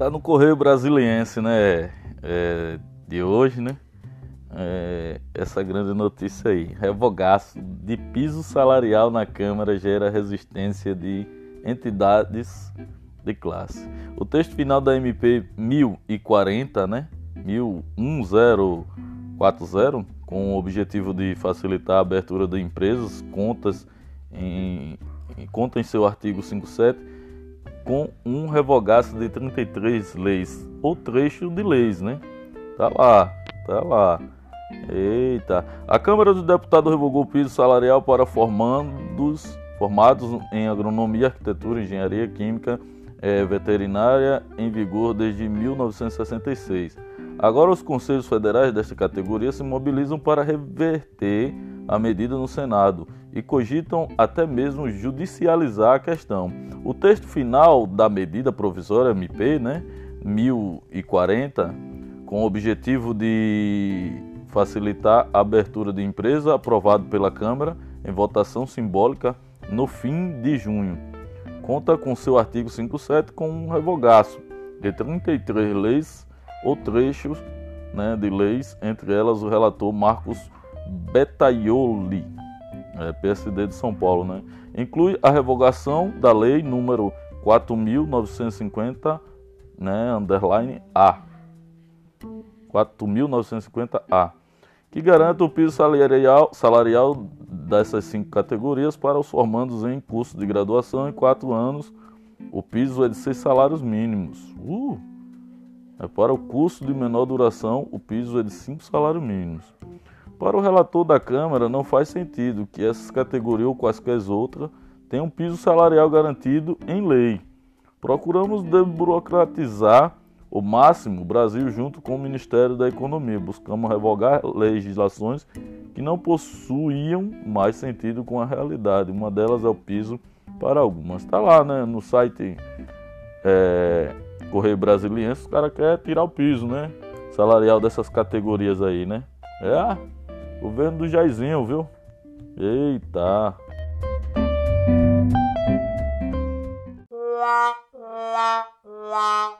tá no Correio Brasiliense, né? É, de hoje, né? É, essa grande notícia aí. Revogaço de piso salarial na Câmara gera resistência de entidades de classe. O texto final da MP 1040, né? 1040, com o objetivo de facilitar a abertura de empresas, contas em, em conta em seu artigo 57 com um revogaço de 33 leis, ou trecho de leis, né? Tá lá, tá lá. Eita. A Câmara dos Deputados revogou o piso salarial para formandos, formados em agronomia, arquitetura, engenharia química, eh, veterinária, em vigor desde 1966. Agora, os conselhos federais desta categoria se mobilizam para reverter a medida no Senado e cogitam até mesmo judicializar a questão. O texto final da medida provisória MP, né, 1040, com o objetivo de facilitar a abertura de empresa, aprovado pela Câmara em votação simbólica no fim de junho. Conta com seu artigo 57 com um revogaço de 33 leis ou trechos né, de leis, entre elas o relator Marcos Betaioli, é, PSD de São Paulo, né? Inclui a revogação da lei número 4.950, né, underline A. 4.950A, que garante o piso salarial, salarial dessas cinco categorias para os formandos em curso de graduação em quatro anos. O piso é de seis salários mínimos. Uh! É para o curso de menor duração, o piso é de cinco salários mínimos. Para o relator da Câmara, não faz sentido que essas categorias ou quaisquer outras tenham um piso salarial garantido em lei. Procuramos desburocratizar o máximo o Brasil junto com o Ministério da Economia. Buscamos revogar legislações que não possuíam mais sentido com a realidade. Uma delas é o piso para algumas. Está lá né, no site é, Correio Brasiliense, os caras querem tirar o piso né, salarial dessas categorias aí, né? É, Governo do Jairzinho, viu? Eita! La la la